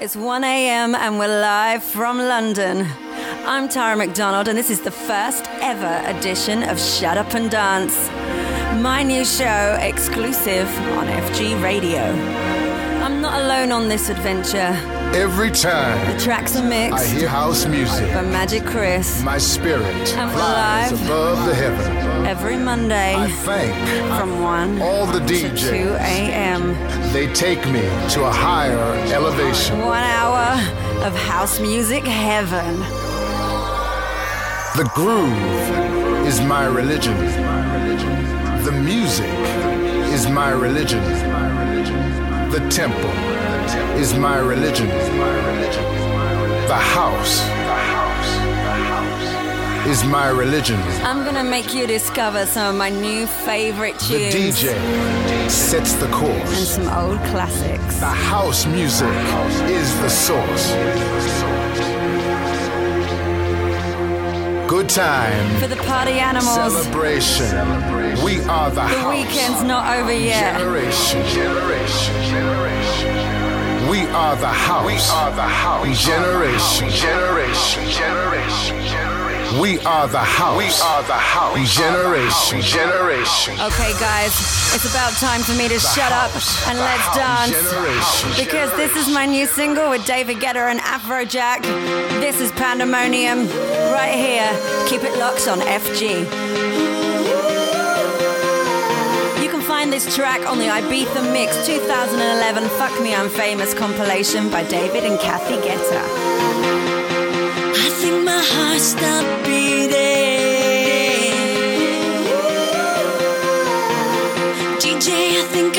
It's 1 a.m. and we're live from London. I'm Tara McDonald, and this is the first ever edition of Shut Up and Dance, my new show exclusive on FG Radio. I'm not alone on this adventure. Every time The tracks are mixed I hear house music, by Magic Chris my spirit we're flies live. above the heaven. every Monday I thank from 1 all the to 2 a.m. They take me to a higher elevation. One hour of house music heaven. The groove is my religion. The music is my religion. The temple is my religion. The house is my religion. I'm gonna make you discover some of my new favorite tunes. The DJ sets the course. and some old classics. The house music is the source. Good time. For the party animals, Celebration. We are the, the house. weekend's not over yet. Generation. Generation. Generation. We are the house. We are the house. Generation. Generation. Generation. We are the house. We are the house. Generation. Generation. Okay, guys, it's about time for me to shut up and The let's house. dance. Generation. Because this is my new single with David Guetta and Afrojack. This is Pandemonium, right here. Keep it locked on FG. Find this track on the Ibiza Mix 2011 Fuck Me I'm Famous compilation by David and Cathy Guetta. I think my heart stopped beating. DJ, I think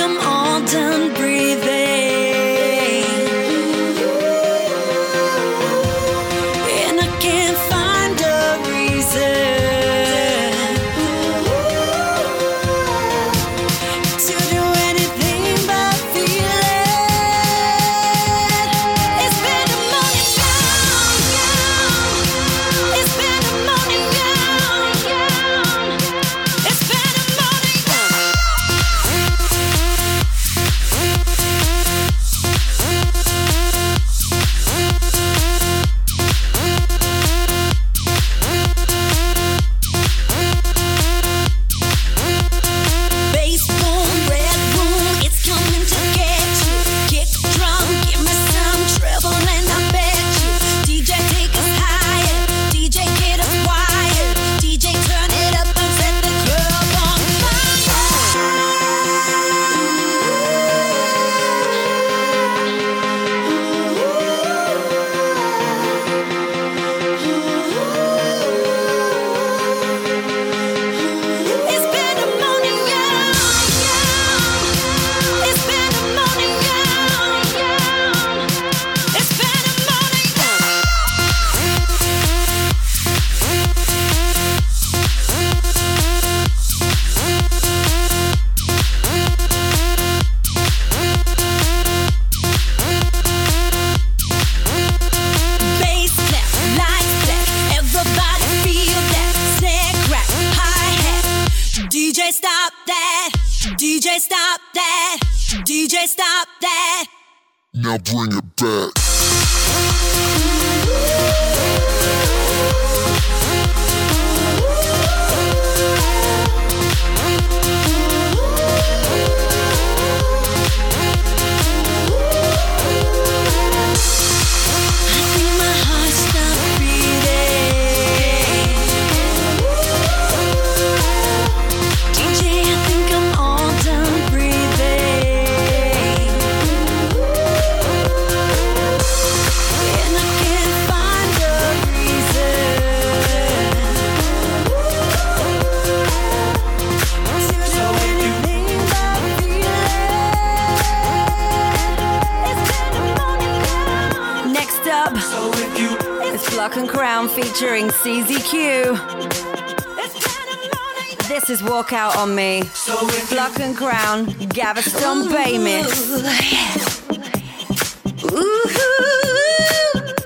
Walk Out on Me. So Block and Crown, Gaveston Bay Mix.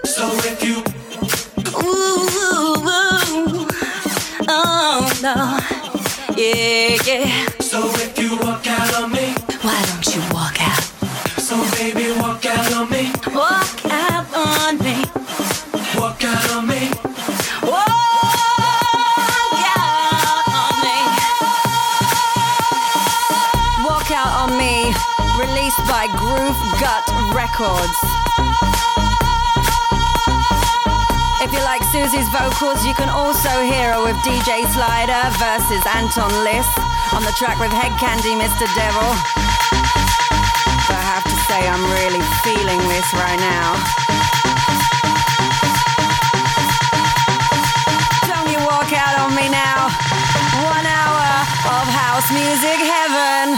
So if you Ooh, oh no, yeah, yeah. Records. If you like Susie's vocals, you can also hear her with DJ Slider versus Anton Liss on the track with Head Candy Mr. Devil. But I have to say, I'm really feeling this right now. Don't you walk out on me now. One hour of house music heaven.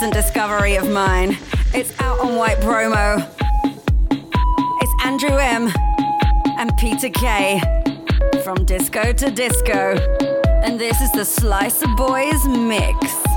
recent discovery of mine. It's out on White Bromo. It's Andrew M. and Peter K. From disco to disco. And this is the Slicer Boys mix.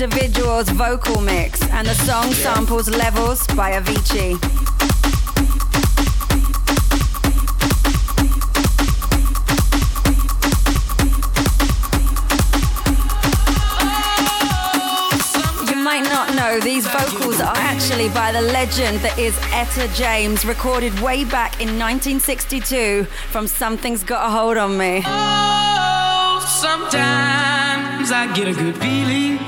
individual's vocal mix, and the song samples Levels by Avicii. these vocals are actually by the legend that is Etta James, recorded way back in 1962 from Something's Got a Hold on Me. Oh, sometimes I get a good feeling.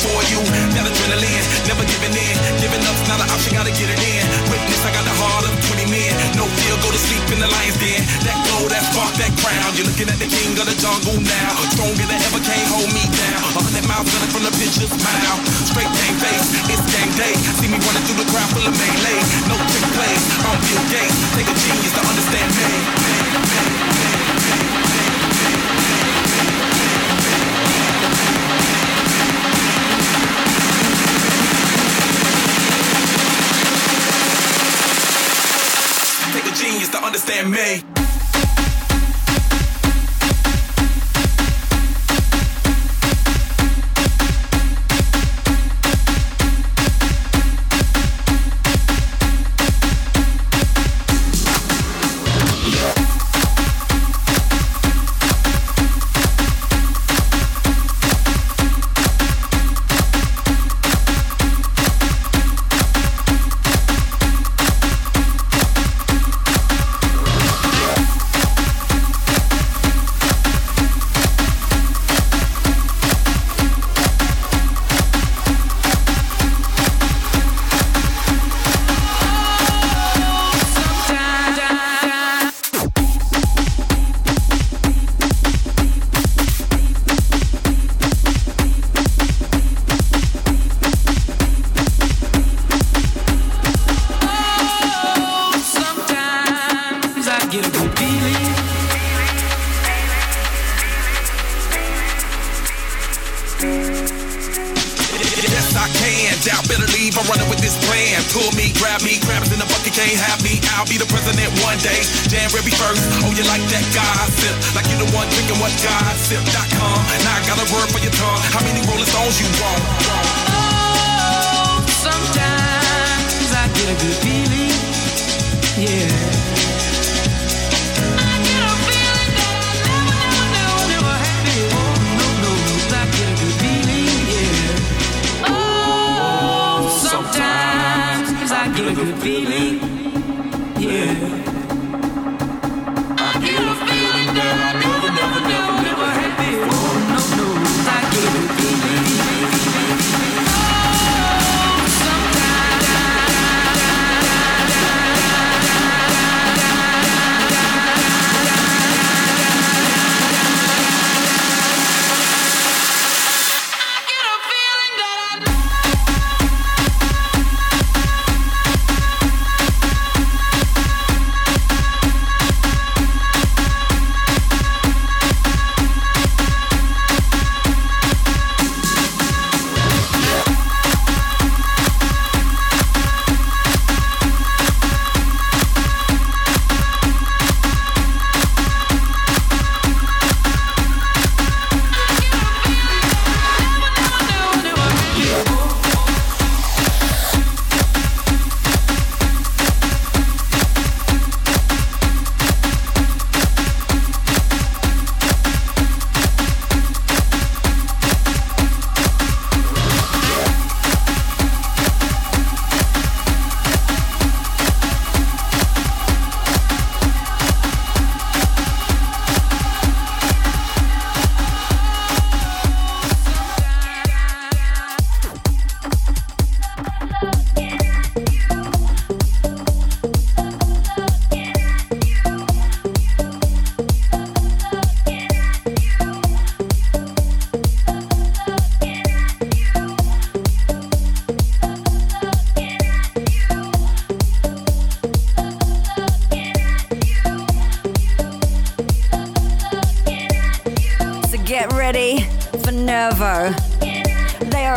for you. That adrenaline, never giving in. Giving up's not an option, gotta get it in. Witness, I got the heart of 20 men. No fear, go to sleep in the lion's den. That glow, that spark, that crown. You're looking at the king of the jungle now.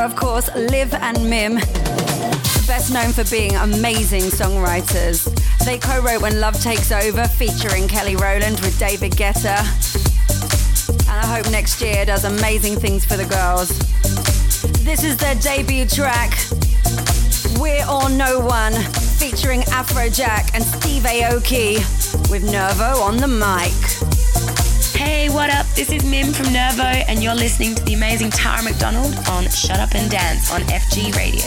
of course, Liv and Mim, best known for being amazing songwriters. They co wrote When Love Takes Over, featuring Kelly Rowland with David Guetta. And I hope next year does amazing things for the girls. This is their debut track, We're All No One, featuring Afrojack and Steve Aoki with Nervo on the mic. Hey, what up? This is Mim from Nervo, and you're listening to the amazing Tara McDonald on Shut Up and Dance on FG Radio.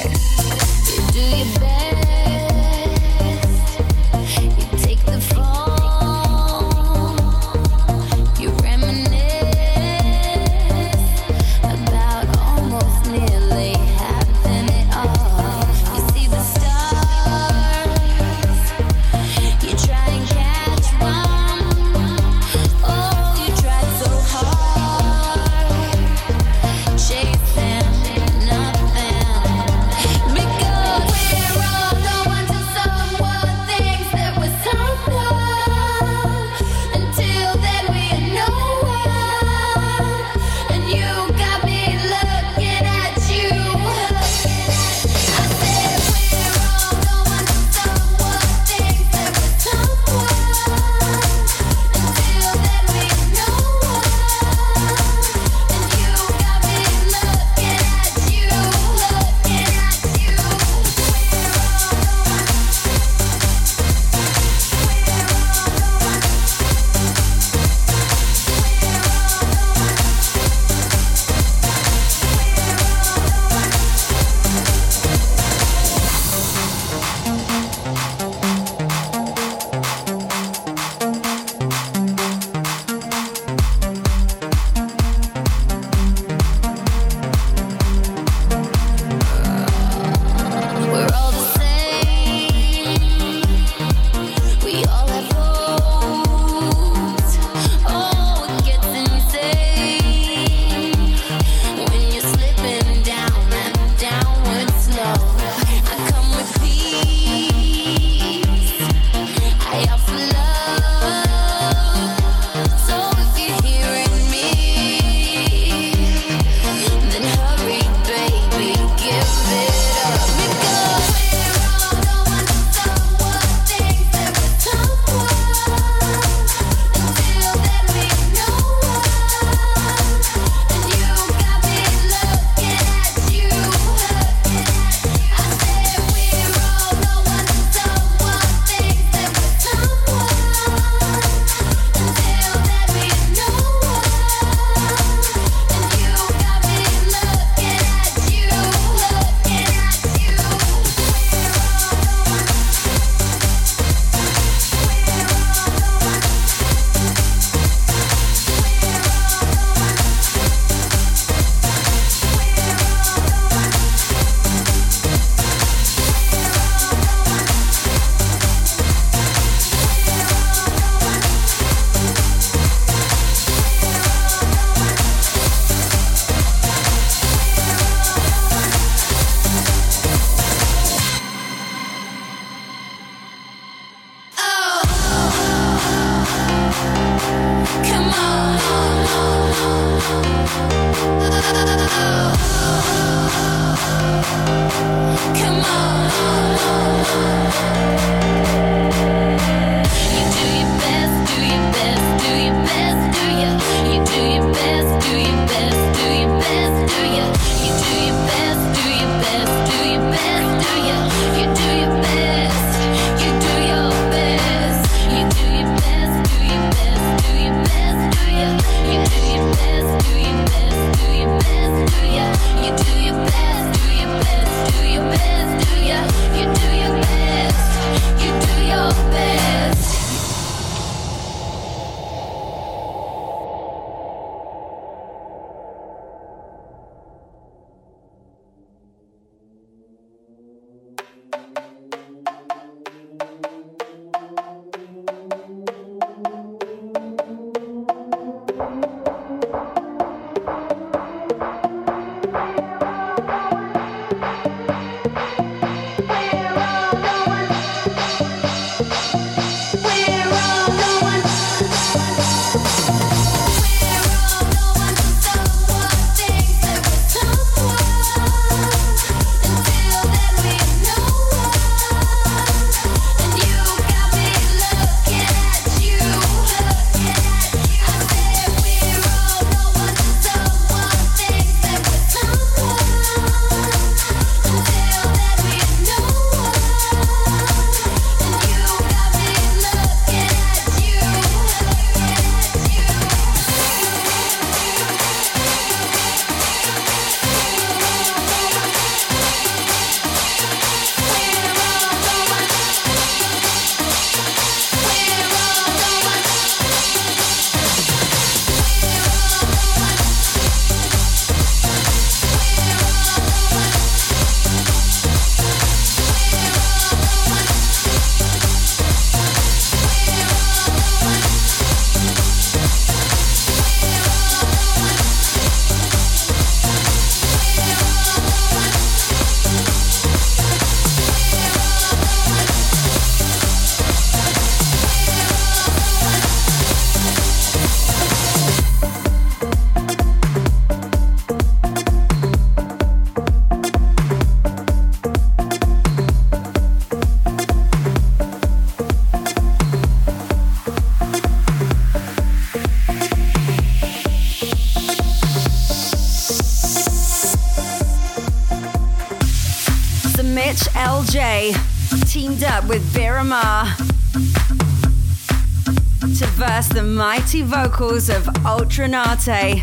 rehearse the mighty vocals of Ultra Naté.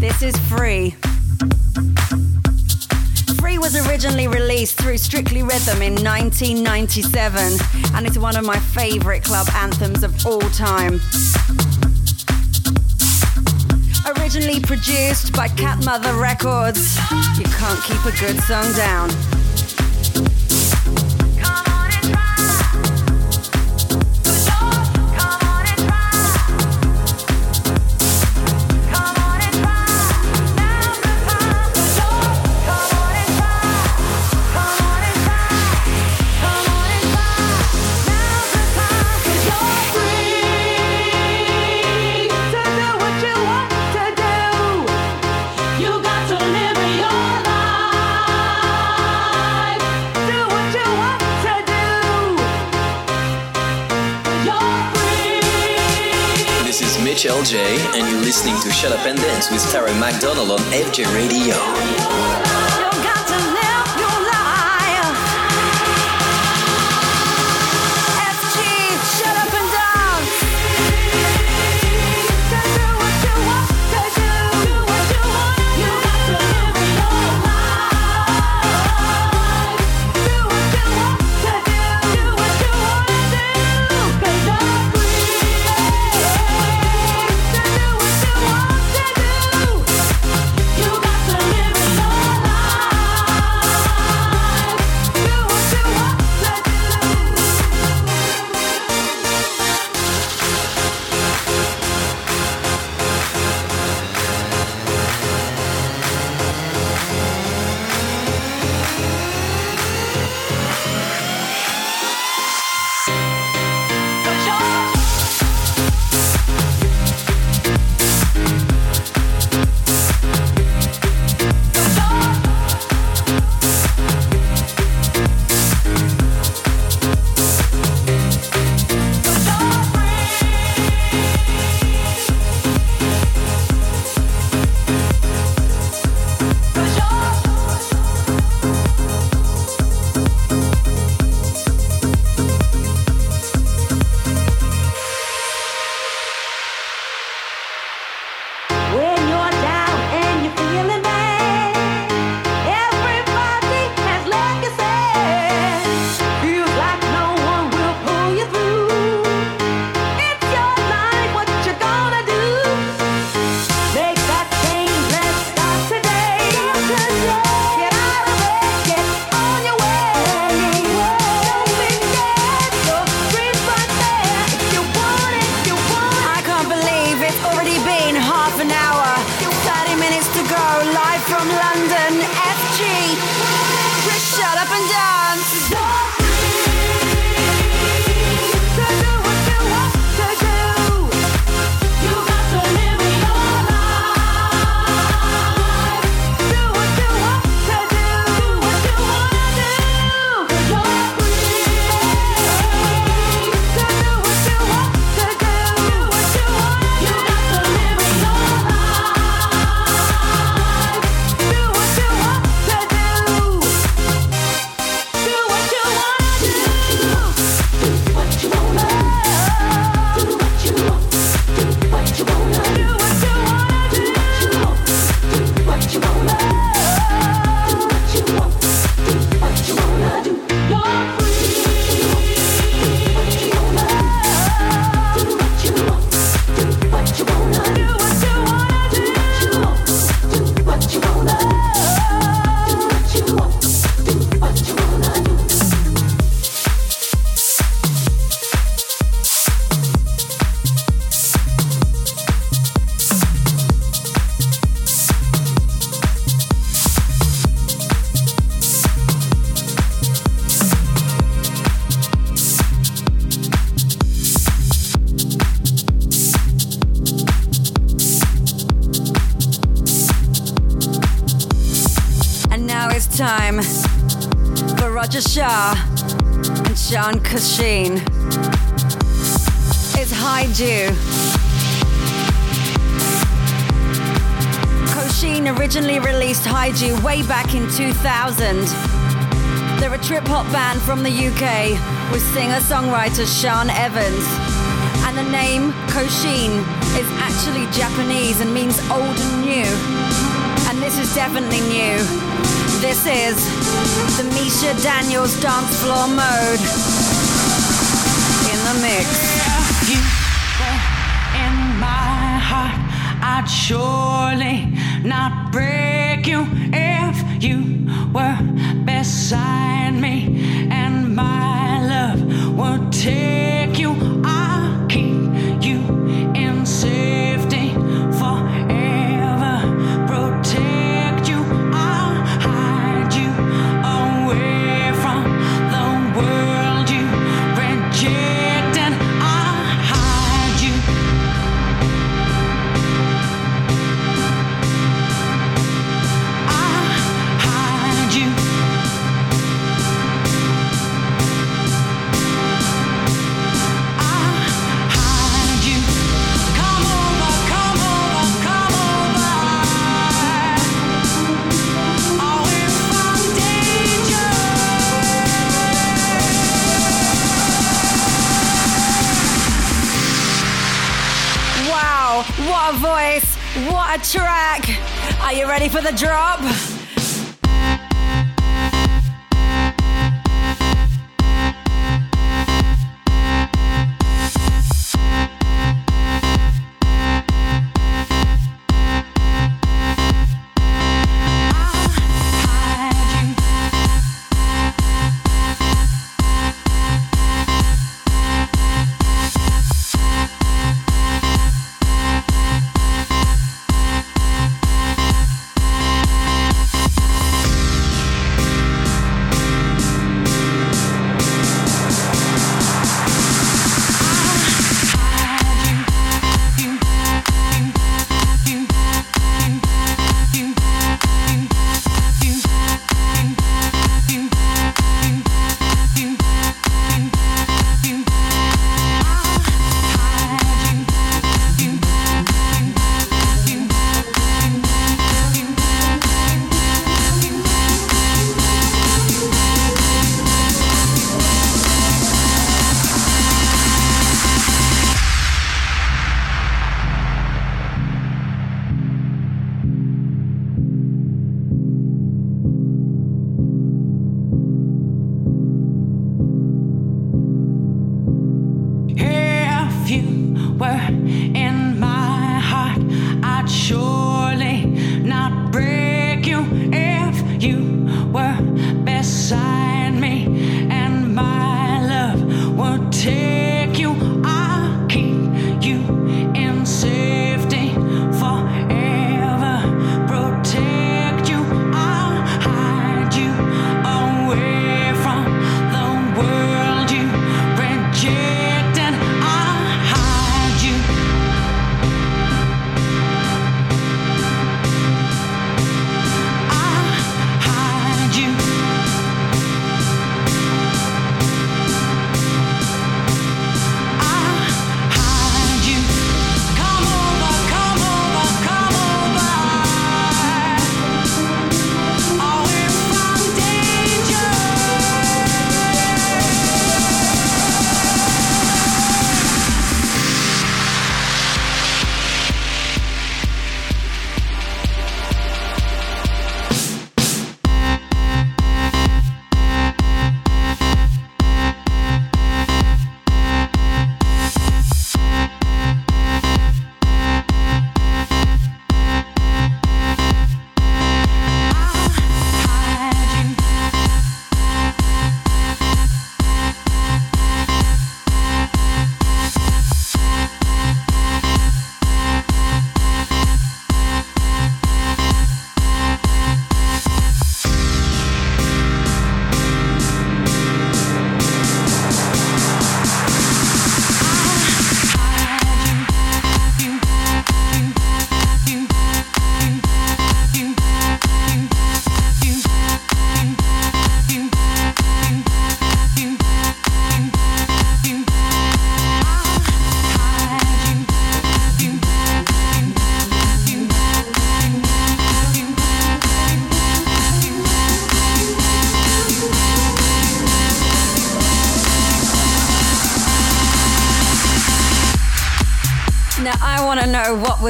This is Free. Free was originally released through Strictly Rhythm in 1997, and it's one of my favorite club anthems of all time. Originally produced by Cat Mother Records, you can't keep a good song down. Shut Up and Dance with Tara McDonald on FG Radio. Roger Shah and Sean Koshin. It's High Dew. Originally released High way back in 2000. They're a trip hop band from the UK with singer songwriter Sean Evans. And the name Koshin is actually Japanese and means old and new. And this is definitely new. This is the Mischa Daniels dance floor mode in the mix. you in my heart, I'd surely not break you if you were beside me, and my love would take a track! Are you ready for the drop?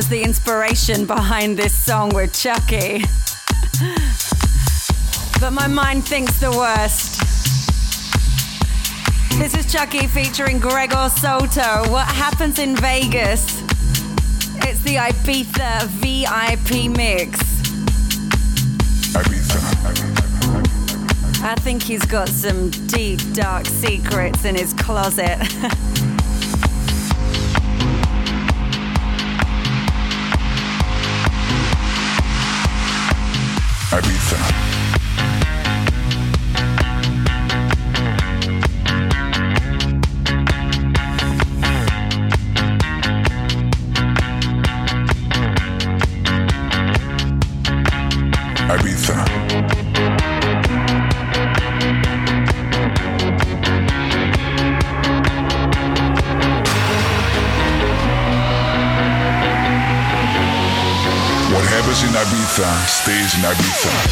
Was the inspiration behind this song with Chuckie. but my mind thinks the worst. This is Chuckie featuring Gregor Salto. What happens in Vegas? It's the Ibiza VIP mix. Ibiza. I think he's got some deep, dark secrets in his closet. in Ibiza.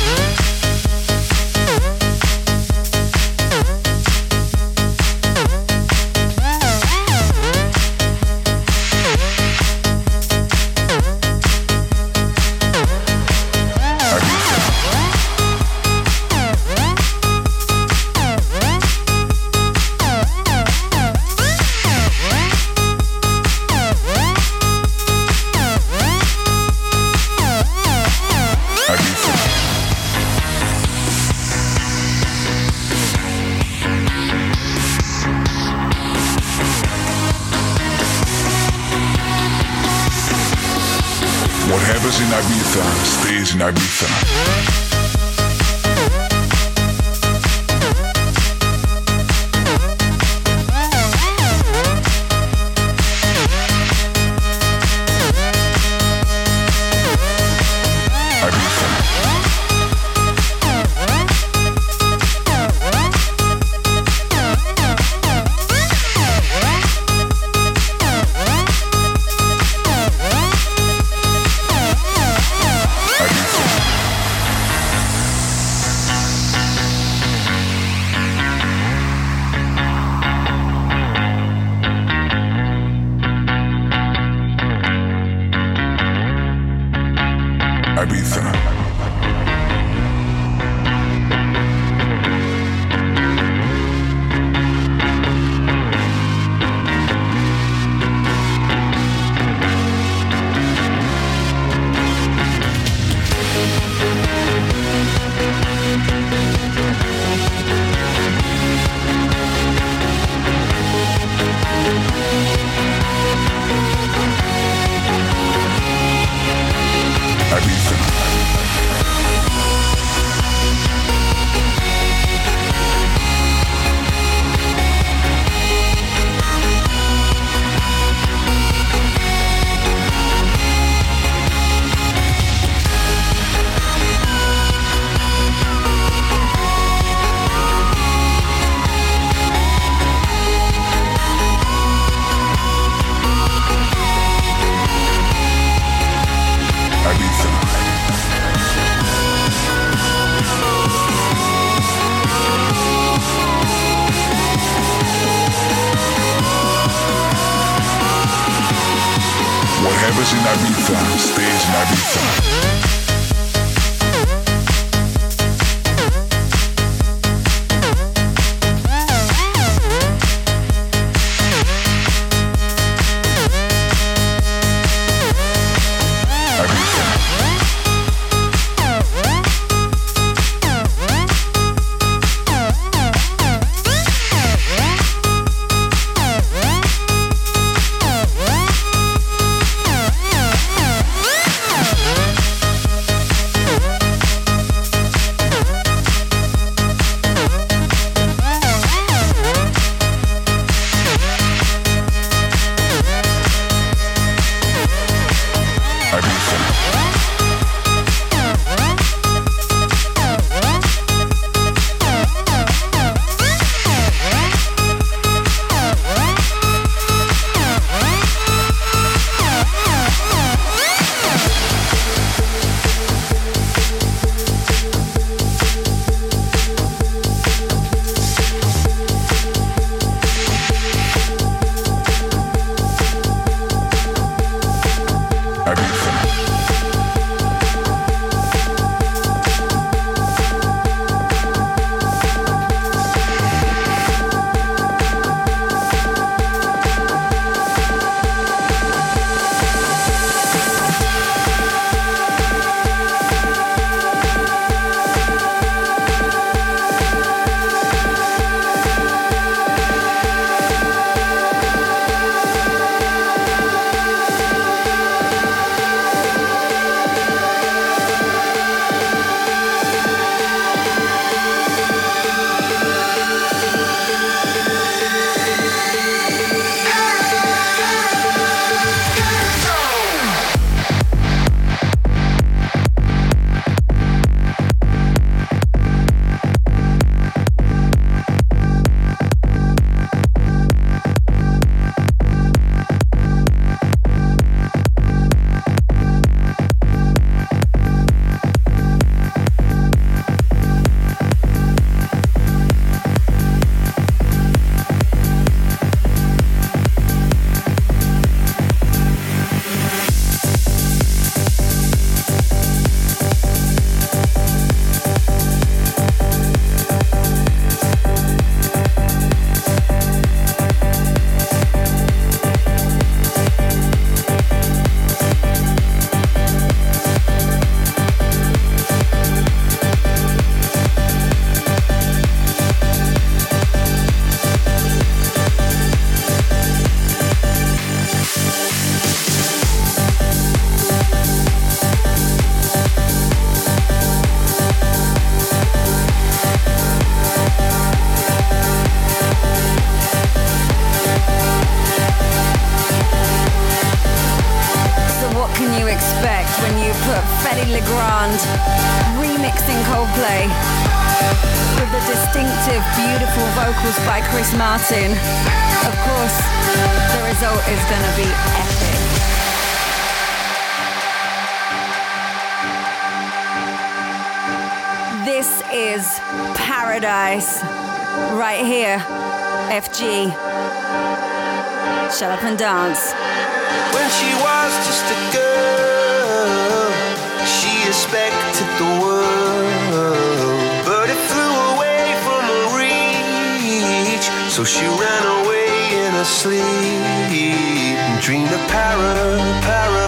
sleep dream of para, para,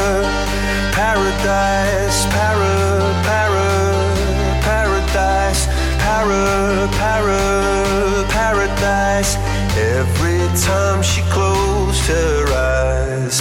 paradise, para, para, paradise, para, para, paradise. Every time she closed her eyes.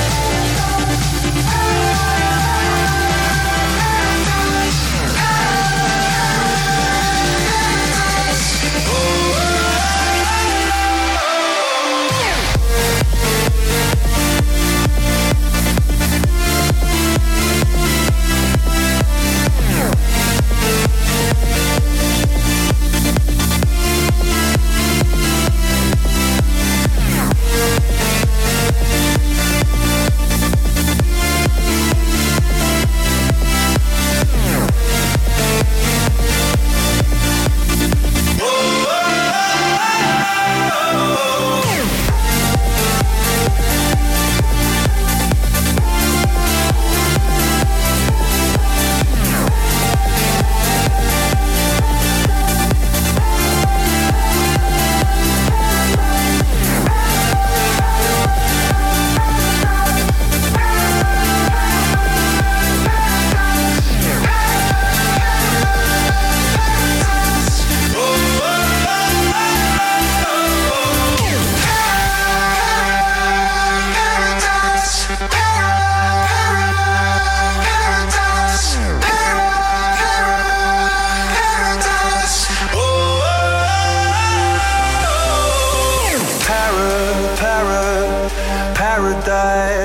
die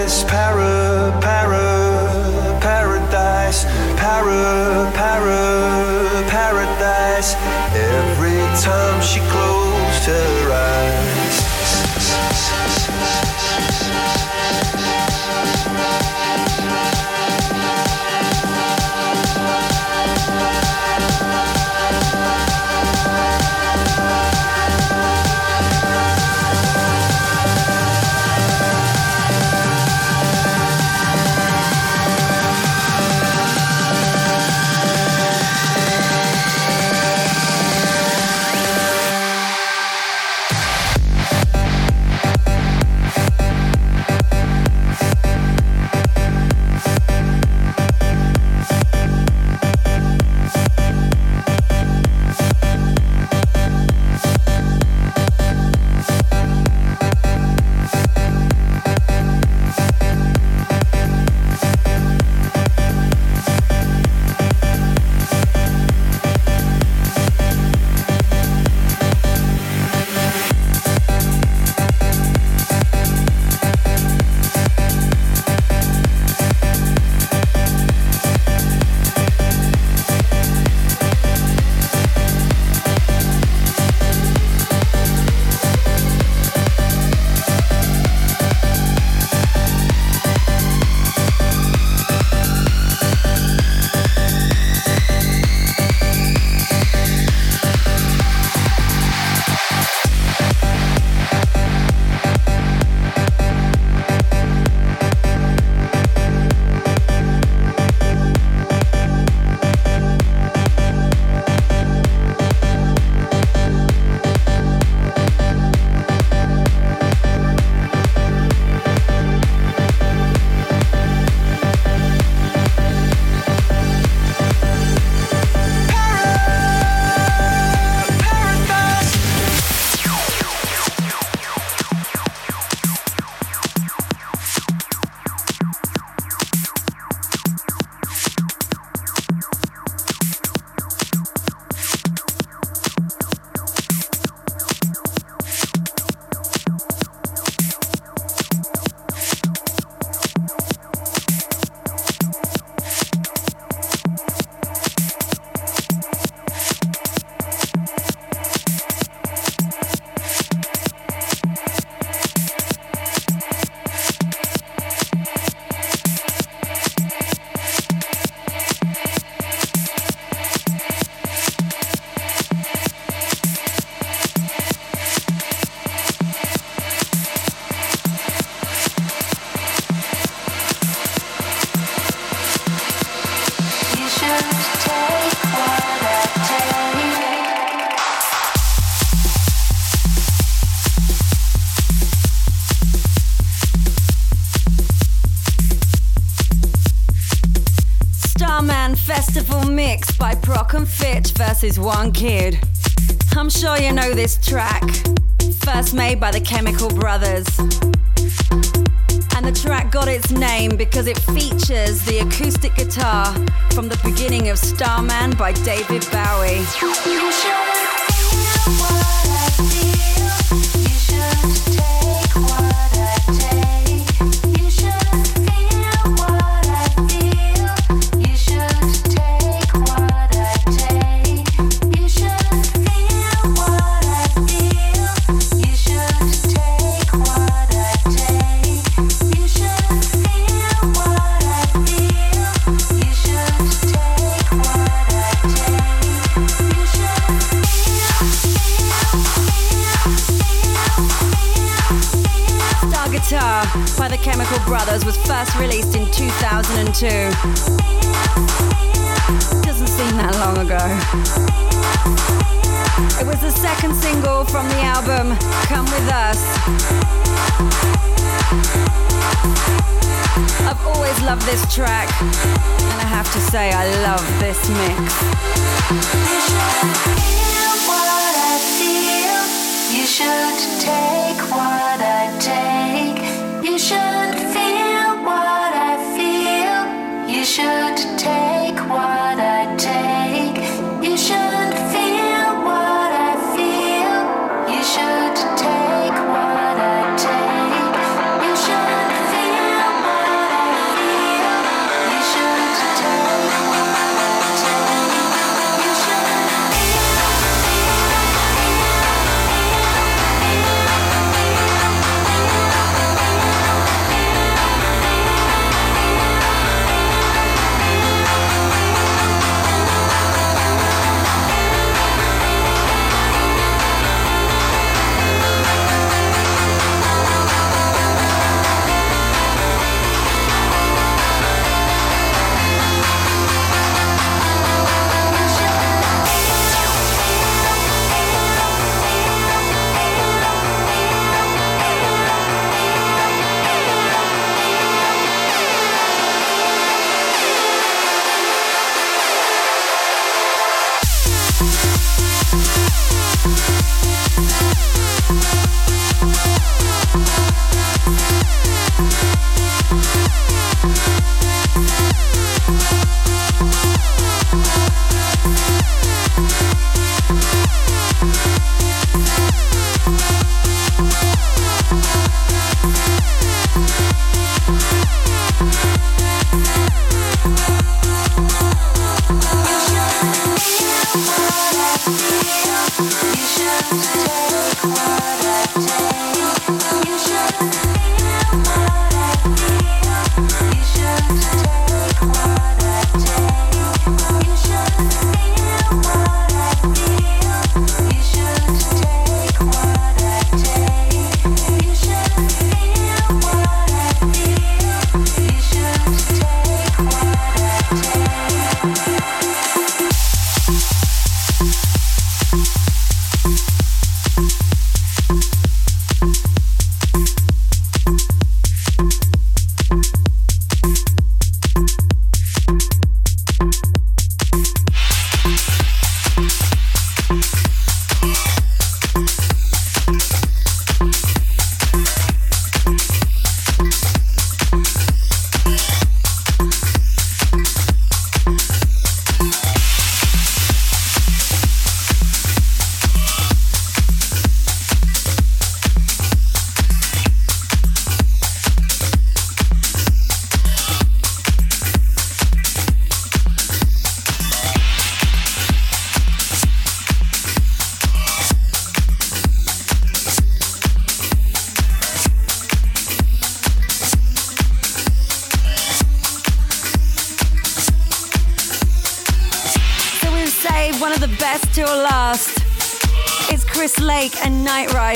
Fitch versus One Kid. I'm sure you know this track, first made by the Chemical Brothers. And the track got its name because it features the acoustic guitar from the beginning of Starman by David Bowie.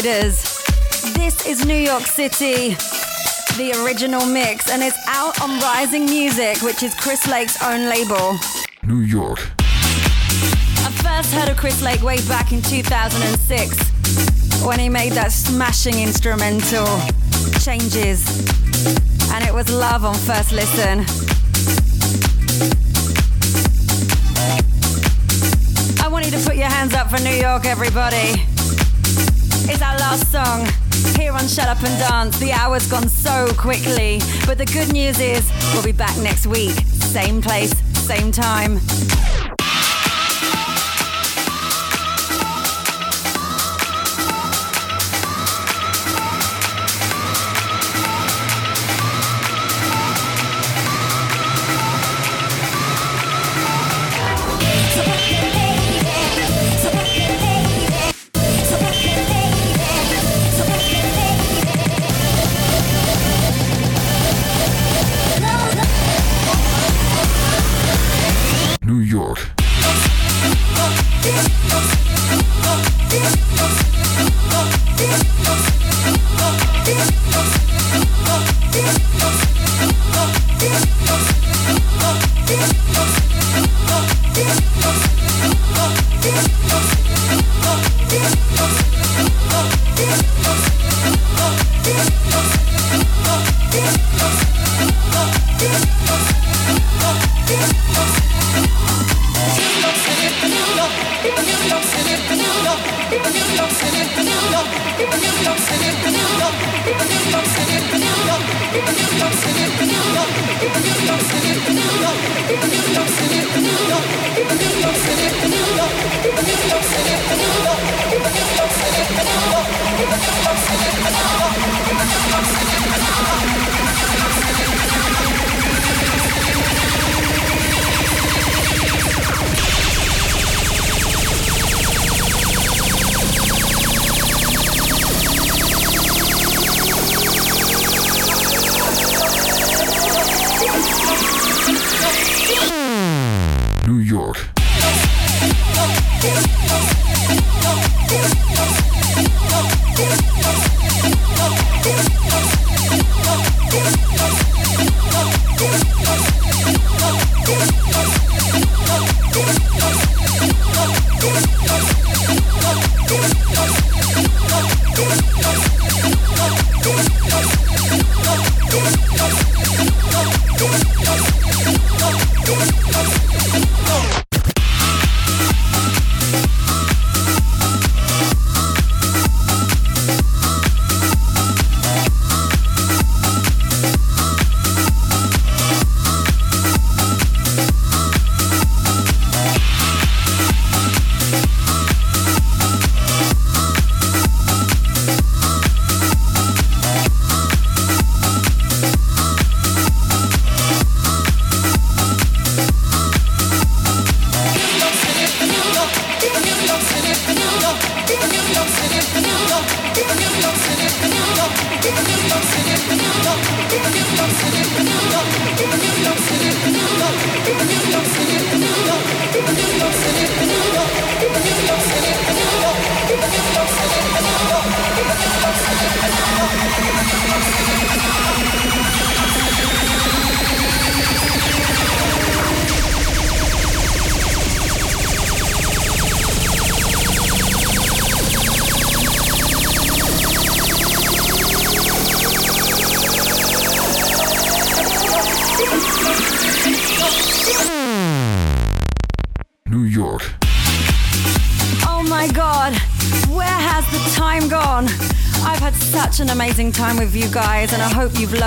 This is New York City, the original mix, and it's out on Rising Music, which is Chris Lake's own label. New York. I first heard of Chris Lake way back in 2006 when he made that smashing instrumental, Changes. And it was love on first listen. I want you to put your hands up for New York, everybody. It's our last song here on Shut Up and Dance. The hour's gone so quickly, but the good news is we'll be back next week. Same place, same time. New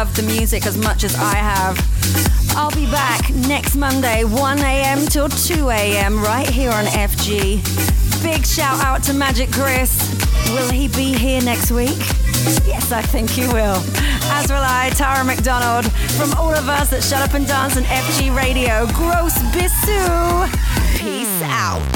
the music as much as I have. I'll be back next Monday, 1 a.m. till 2 a.m., right here on FG. Big shout out to Magic Chris. Will he be here next week? Yes, I think he will. As will I, Tara McDonald. From all of us at Shut Up and Dance and FG Radio, Gross Bissou. Peace out.